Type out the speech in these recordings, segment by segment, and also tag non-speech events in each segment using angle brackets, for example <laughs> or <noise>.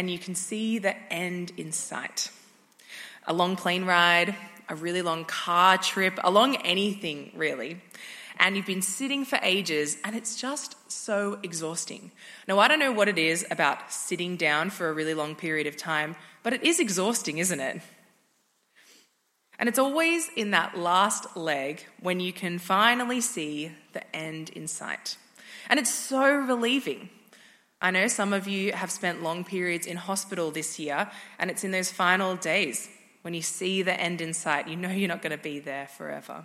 and you can see the end in sight. A long plane ride, a really long car trip, along anything really. And you've been sitting for ages and it's just so exhausting. Now, I don't know what it is about sitting down for a really long period of time, but it is exhausting, isn't it? And it's always in that last leg when you can finally see the end in sight. And it's so relieving. I know some of you have spent long periods in hospital this year, and it's in those final days when you see the end in sight, you know you're not going to be there forever.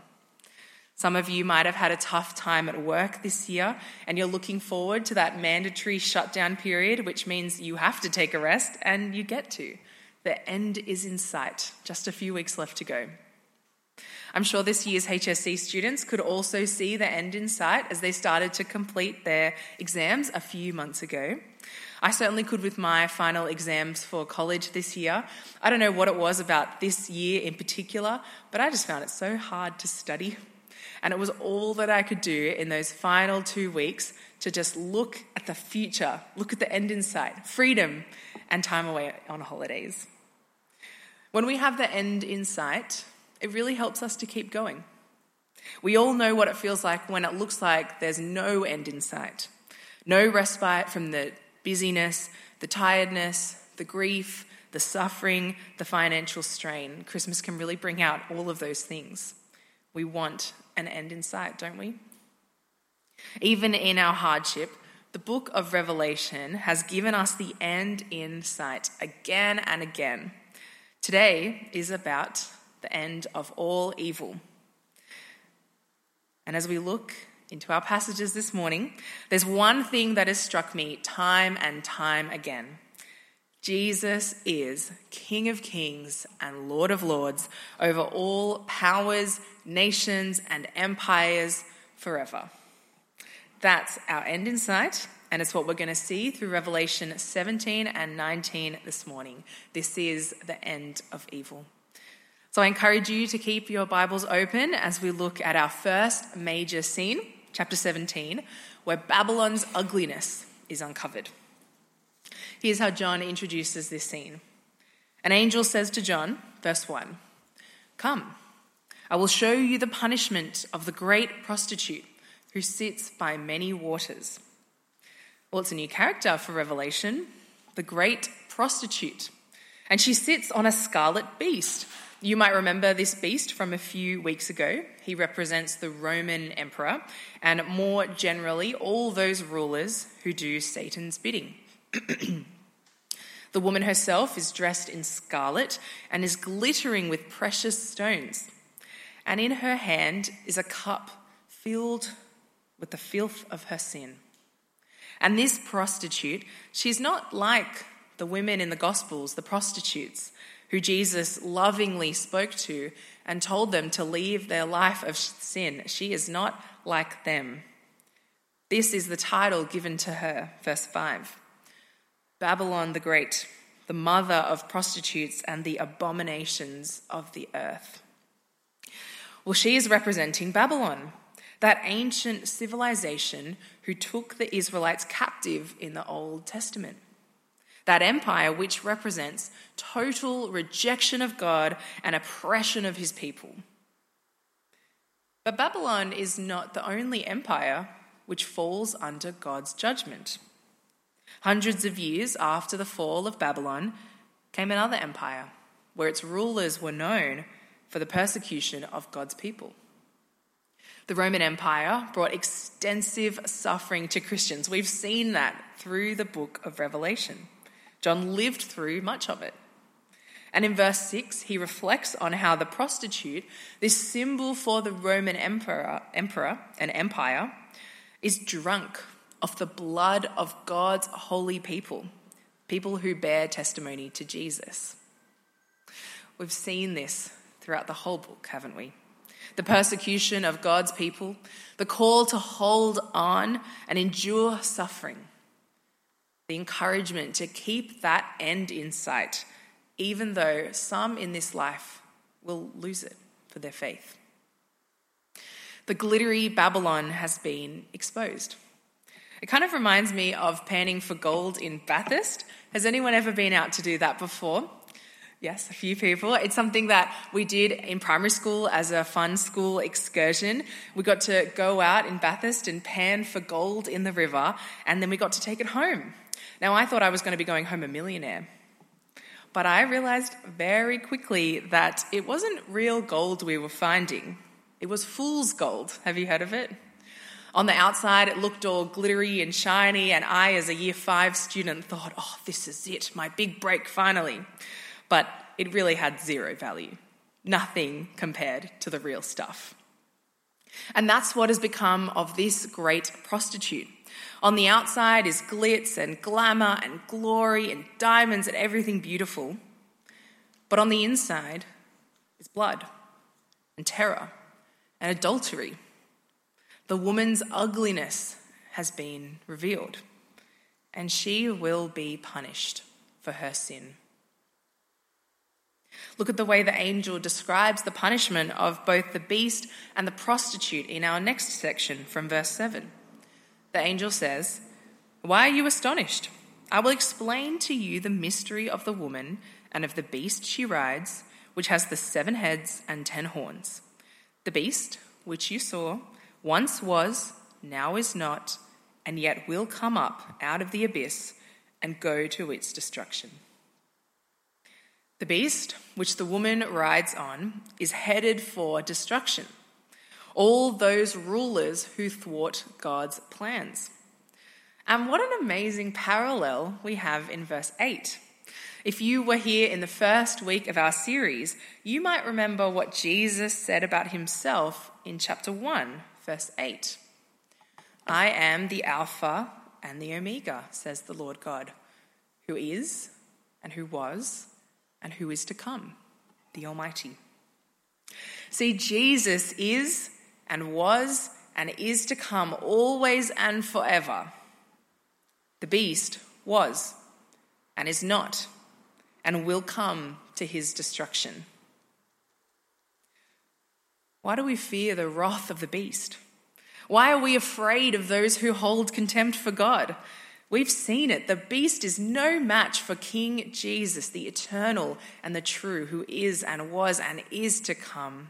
Some of you might have had a tough time at work this year, and you're looking forward to that mandatory shutdown period, which means you have to take a rest, and you get to. The end is in sight, just a few weeks left to go. I'm sure this year's HSC students could also see the end in sight as they started to complete their exams a few months ago. I certainly could with my final exams for college this year. I don't know what it was about this year in particular, but I just found it so hard to study. And it was all that I could do in those final two weeks to just look at the future, look at the end in sight, freedom, and time away on holidays. When we have the end in sight, it really helps us to keep going. We all know what it feels like when it looks like there's no end in sight, no respite from the busyness, the tiredness, the grief, the suffering, the financial strain. Christmas can really bring out all of those things. We want an end in sight, don't we? Even in our hardship, the book of Revelation has given us the end in sight again and again. Today is about the end of all evil. And as we look into our passages this morning, there's one thing that has struck me time and time again. Jesus is King of kings and Lord of lords over all powers, nations, and empires forever. That's our end in sight, and it's what we're going to see through Revelation 17 and 19 this morning. This is the end of evil. So I encourage you to keep your Bibles open as we look at our first major scene, chapter 17, where Babylon's ugliness is uncovered. Here's how John introduces this scene. An angel says to John, verse 1 Come, I will show you the punishment of the great prostitute who sits by many waters. Well, it's a new character for Revelation, the great prostitute. And she sits on a scarlet beast. You might remember this beast from a few weeks ago. He represents the Roman emperor and more generally all those rulers who do Satan's bidding. <clears throat> the woman herself is dressed in scarlet and is glittering with precious stones. And in her hand is a cup filled with the filth of her sin. And this prostitute, she's not like the women in the Gospels, the prostitutes, who Jesus lovingly spoke to and told them to leave their life of sin. She is not like them. This is the title given to her, verse 5 Babylon the Great, the mother of prostitutes and the abominations of the earth. Well, she is representing Babylon that ancient civilization who took the Israelites captive in the Old Testament. That empire which represents total rejection of God and oppression of his people. But Babylon is not the only empire which falls under God's judgment. Hundreds of years after the fall of Babylon came another empire where its rulers were known for the persecution of God's people. The Roman Empire brought extensive suffering to Christians. We've seen that through the book of Revelation. John lived through much of it. And in verse 6, he reflects on how the prostitute, this symbol for the Roman emperor, emperor and empire, is drunk of the blood of God's holy people, people who bear testimony to Jesus. We've seen this throughout the whole book, haven't we? the persecution of God's people, the call to hold on and endure suffering, the encouragement to keep that end in sight, even though some in this life will lose it for their faith. The glittery Babylon has been exposed. It kind of reminds me of panning for gold in Bathurst. Has anyone ever been out to do that before? Yes, a few people. It's something that we did in primary school as a fun school excursion. We got to go out in Bathurst and pan for gold in the river, and then we got to take it home. Now, I thought I was going to be going home a millionaire. But I realized very quickly that it wasn't real gold we were finding. It was fool's gold. Have you heard of it? On the outside, it looked all glittery and shiny, and I, as a year five student, thought, oh, this is it, my big break finally. But it really had zero value, nothing compared to the real stuff. And that's what has become of this great prostitute. On the outside is glitz and glamour and glory and diamonds and everything beautiful. But on the inside is blood and terror and adultery the woman's ugliness has been revealed, and she will be punished for her sin. Look at the way the angel describes the punishment of both the beast and the prostitute in our next section from verse 7. The angel says, Why are you astonished? I will explain to you the mystery of the woman and of the beast she rides, which has the seven heads and ten horns. The beast, which you saw, once was, now is not, and yet will come up out of the abyss and go to its destruction. The beast, which the woman rides on, is headed for destruction. All those rulers who thwart God's plans. And what an amazing parallel we have in verse 8. If you were here in the first week of our series, you might remember what Jesus said about himself in chapter 1, verse 8. I am the Alpha and the Omega, says the Lord God, who is, and who was, and who is to come, the Almighty. See, Jesus is, and was, and is to come always and forever. The beast was, and is not, and will come to his destruction. Why do we fear the wrath of the beast? Why are we afraid of those who hold contempt for God? We've seen it. The beast is no match for King Jesus, the eternal and the true, who is and was and is to come.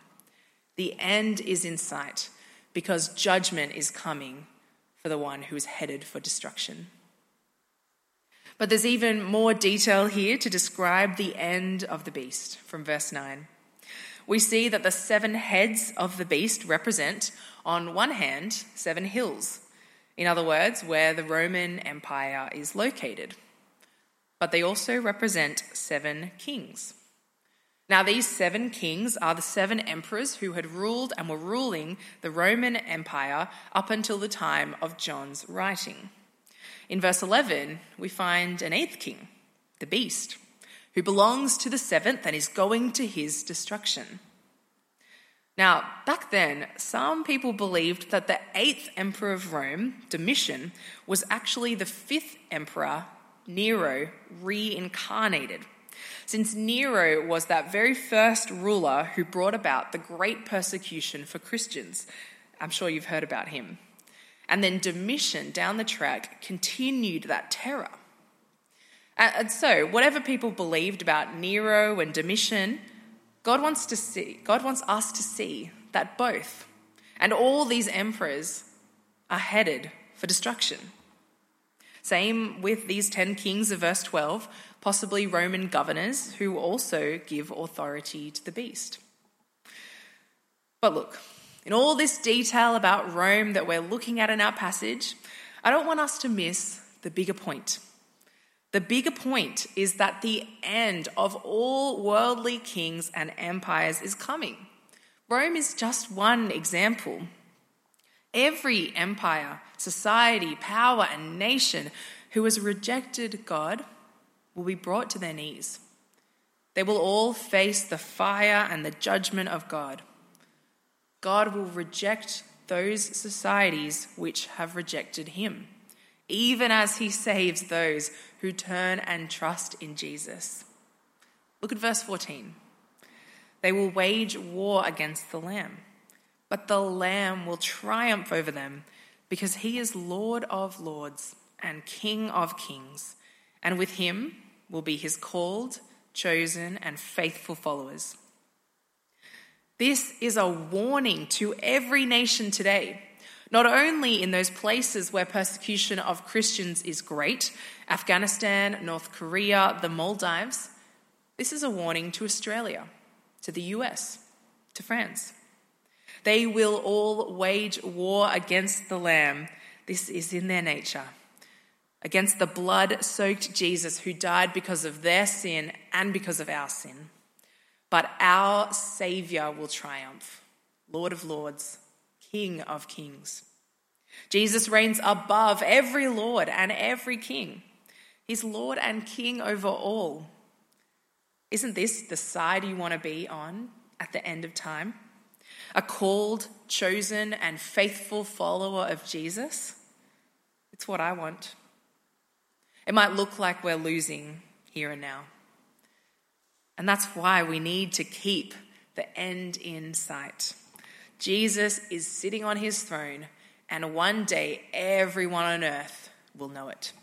The end is in sight because judgment is coming for the one who is headed for destruction. But there's even more detail here to describe the end of the beast from verse 9 we see that the seven heads of the beast represent, on one hand, seven hills. In other words, where the Roman Empire is located. But they also represent seven kings. Now, these seven kings are the seven emperors who had ruled and were ruling the Roman Empire up until the time of John's writing. In verse 11, we find an eighth king, the beast who belongs to the seventh and is going to his destruction. Now, back then, some people believed that the eighth emperor of Rome, Domitian, was actually the fifth emperor, Nero, reincarnated. Since Nero was that very first ruler who brought about the great persecution for Christians. I'm sure you've heard about him. And then Domitian, down the track, continued that terror. And so, whatever people believed about Nero and Domitian, God wants to see, God wants us to see that both and all these emperors are headed for destruction. Same with these 10 kings of verse 12, possibly Roman governors who also give authority to the beast. But look, in all this detail about Rome that we're looking at in our passage, I don't want us to miss the bigger point. The bigger point is that the end of all worldly kings and empires is coming. Rome is just one example. Every empire, society, power, and nation who has rejected God will be brought to their knees. They will all face the fire and the judgment of God. God will reject those societies which have rejected him even as he saves those who turn and trust in Jesus. Look at verse 14. They will wage war against the Lamb, but the Lamb will triumph over them because he is Lord of lords and King of kings, and with him will be his called, chosen, and faithful followers. This is a warning to every nation today, not only in those places where persecution of Christians is great Afghanistan, North Korea, the Maldives. This is a warning to Australia, to the US, to France. They will all wage war against the Lamb. This is in their nature. Against the blood soaked Jesus who died because of their sin and because of our sin. But our Saviour will triumph, Lord of Lords, King of Kings. Jesus reigns above every Lord and every King. He's Lord and King over all. Isn't this the side you want to be on at the end of time? A called, chosen, and faithful follower of Jesus? It's what I want. It might look like we're losing here and now. And that's why we need to keep the end in sight. Jesus is sitting on his throne, and one day everyone on earth will know it.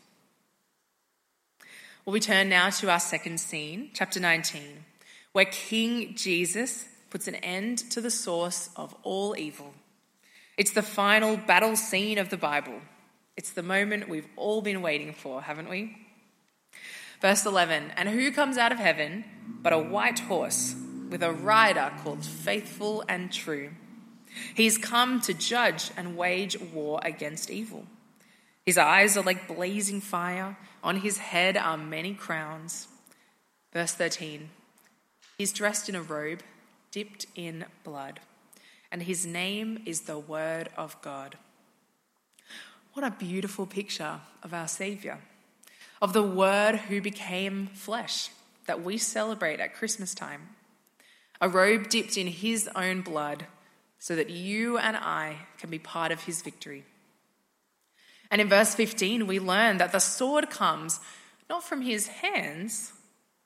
Well, we turn now to our second scene, chapter 19, where King Jesus puts an end to the source of all evil. It's the final battle scene of the Bible. It's the moment we've all been waiting for, haven't we? Verse 11 And who comes out of heaven but a white horse with a rider called Faithful and True? He's come to judge and wage war against evil. His eyes are like blazing fire, on his head are many crowns. Verse 13 He's dressed in a robe dipped in blood, and his name is the Word of God. What a beautiful picture of our Saviour of the Word who became flesh that we celebrate at Christmas time. A robe dipped in His own blood so that you and I can be part of His victory. And in verse 15, we learn that the sword comes not from His hands,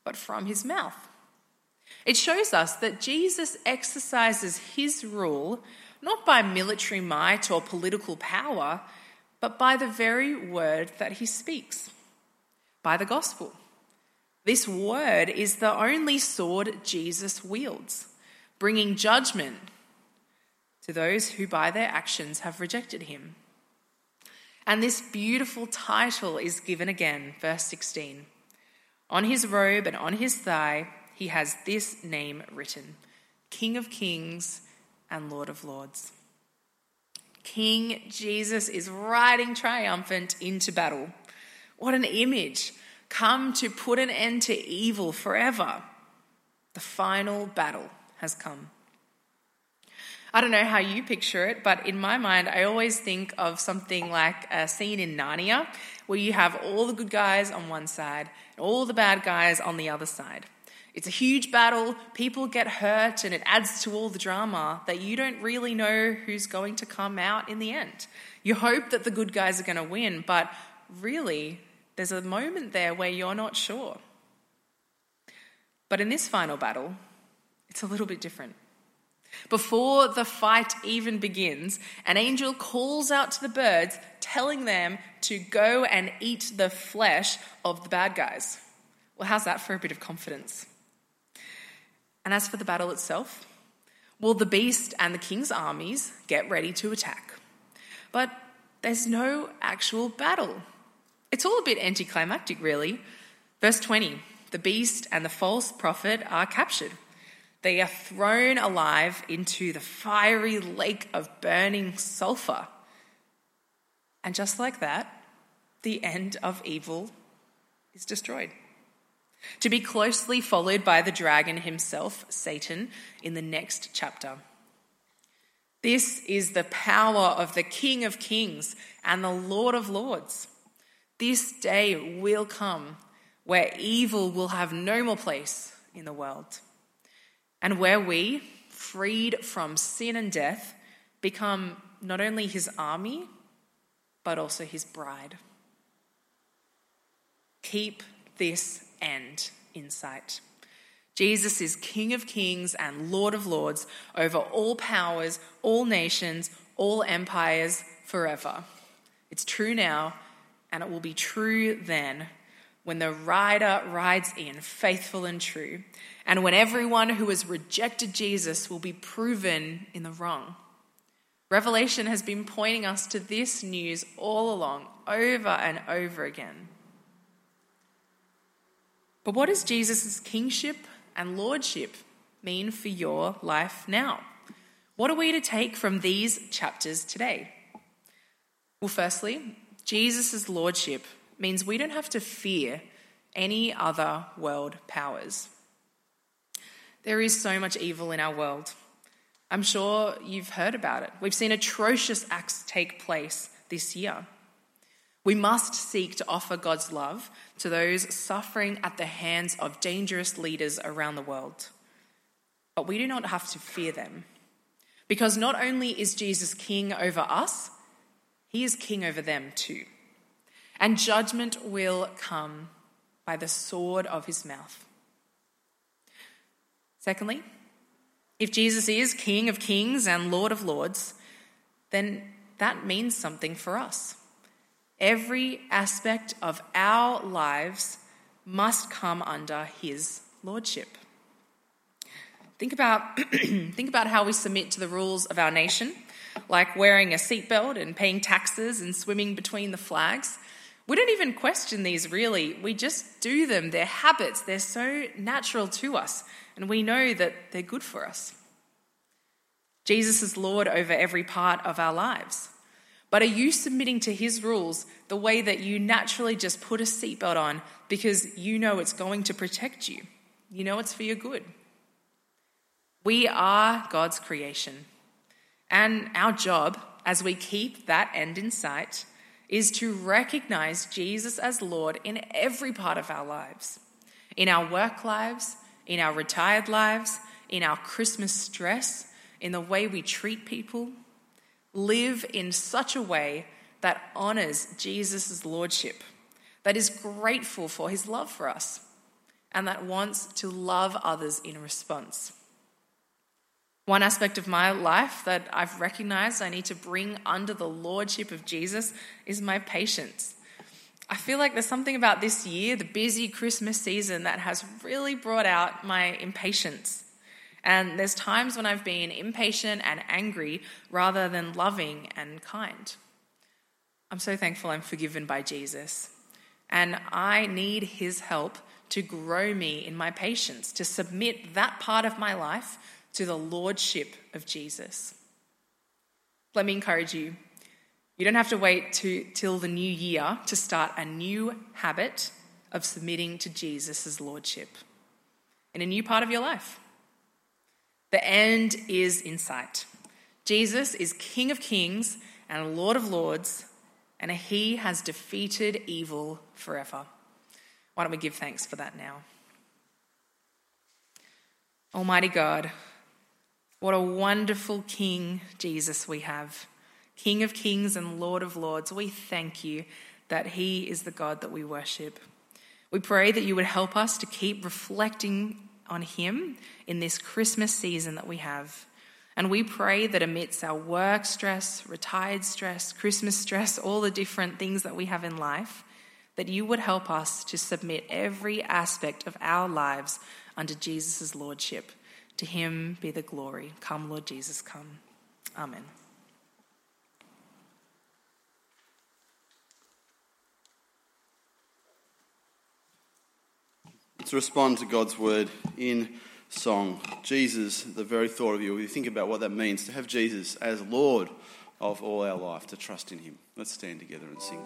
but from His mouth. It shows us that Jesus exercises His rule not by military might or political power, but by the very word that He speaks by the gospel. This word is the only sword Jesus wields, bringing judgment to those who by their actions have rejected him. And this beautiful title is given again, verse 16. On his robe and on his thigh, he has this name written King of Kings and Lord of Lords. King Jesus is riding triumphant into battle. What an image! Come to put an end to evil forever. The final battle has come. I don't know how you picture it, but in my mind, I always think of something like a scene in Narnia where you have all the good guys on one side and all the bad guys on the other side. It's a huge battle, people get hurt, and it adds to all the drama that you don't really know who's going to come out in the end. You hope that the good guys are going to win, but really, there's a moment there where you're not sure. But in this final battle, it's a little bit different. Before the fight even begins, an angel calls out to the birds, telling them to go and eat the flesh of the bad guys. Well, how's that for a bit of confidence? And as for the battle itself, well, the beast and the king's armies get ready to attack. But there's no actual battle. It's all a bit anticlimactic, really. Verse 20 the beast and the false prophet are captured. They are thrown alive into the fiery lake of burning sulfur. And just like that, the end of evil is destroyed. To be closely followed by the dragon himself, Satan, in the next chapter. This is the power of the King of Kings and the Lord of Lords. This day will come where evil will have no more place in the world, and where we, freed from sin and death, become not only his army, but also his bride. Keep this end in sight. Jesus is King of kings and Lord of lords over all powers, all nations, all empires, forever. It's true now, and it will be true then when the rider rides in, faithful and true, and when everyone who has rejected Jesus will be proven in the wrong. Revelation has been pointing us to this news all along, over and over again. But what does Jesus' kingship and lordship mean for your life now? What are we to take from these chapters today? Well, firstly, Jesus' lordship means we don't have to fear any other world powers. There is so much evil in our world. I'm sure you've heard about it. We've seen atrocious acts take place this year. We must seek to offer God's love to those suffering at the hands of dangerous leaders around the world. But we do not have to fear them. Because not only is Jesus king over us, he is king over them too and judgment will come by the sword of his mouth. Secondly, if Jesus is King of kings and Lord of lords, then that means something for us. Every aspect of our lives must come under his lordship. Think about, <clears throat> think about how we submit to the rules of our nation, like wearing a seatbelt and paying taxes and swimming between the flags. We don't even question these really. We just do them. They're habits. They're so natural to us. And we know that they're good for us. Jesus is Lord over every part of our lives. But are you submitting to his rules the way that you naturally just put a seatbelt on because you know it's going to protect you? You know it's for your good. We are God's creation. And our job, as we keep that end in sight, is to recognize Jesus as Lord in every part of our lives in our work lives, in our retired lives, in our Christmas stress, in the way we treat people. Live in such a way that honors Jesus' Lordship, that is grateful for his love for us, and that wants to love others in response. One aspect of my life that I've recognized I need to bring under the lordship of Jesus is my patience. I feel like there's something about this year, the busy Christmas season, that has really brought out my impatience. And there's times when I've been impatient and angry rather than loving and kind. I'm so thankful I'm forgiven by Jesus. And I need his help to grow me in my patience, to submit that part of my life to the lordship of Jesus. Let me encourage you. You don't have to wait to, till the new year to start a new habit of submitting to Jesus' lordship in a new part of your life. The end is in sight. Jesus is King of kings and Lord of lords, and he has defeated evil forever. Why don't we give thanks for that now? Almighty God, what a wonderful King Jesus we have. King of kings and Lord of lords. We thank you that he is the God that we worship. We pray that you would help us to keep reflecting on him in this Christmas season that we have. And we pray that amidst our work stress, retired stress, Christmas stress, <laughs> all the different things that we have in life, that you would help us to submit every aspect of our lives under Jesus' lordship to him be the glory. Come, Lord Jesus, come. Amen. Let's respond to God's word in song. Jesus, the very thought of you, if you think about what that means to have Jesus as Lord of all our life, to trust in him. Let's stand together and sing.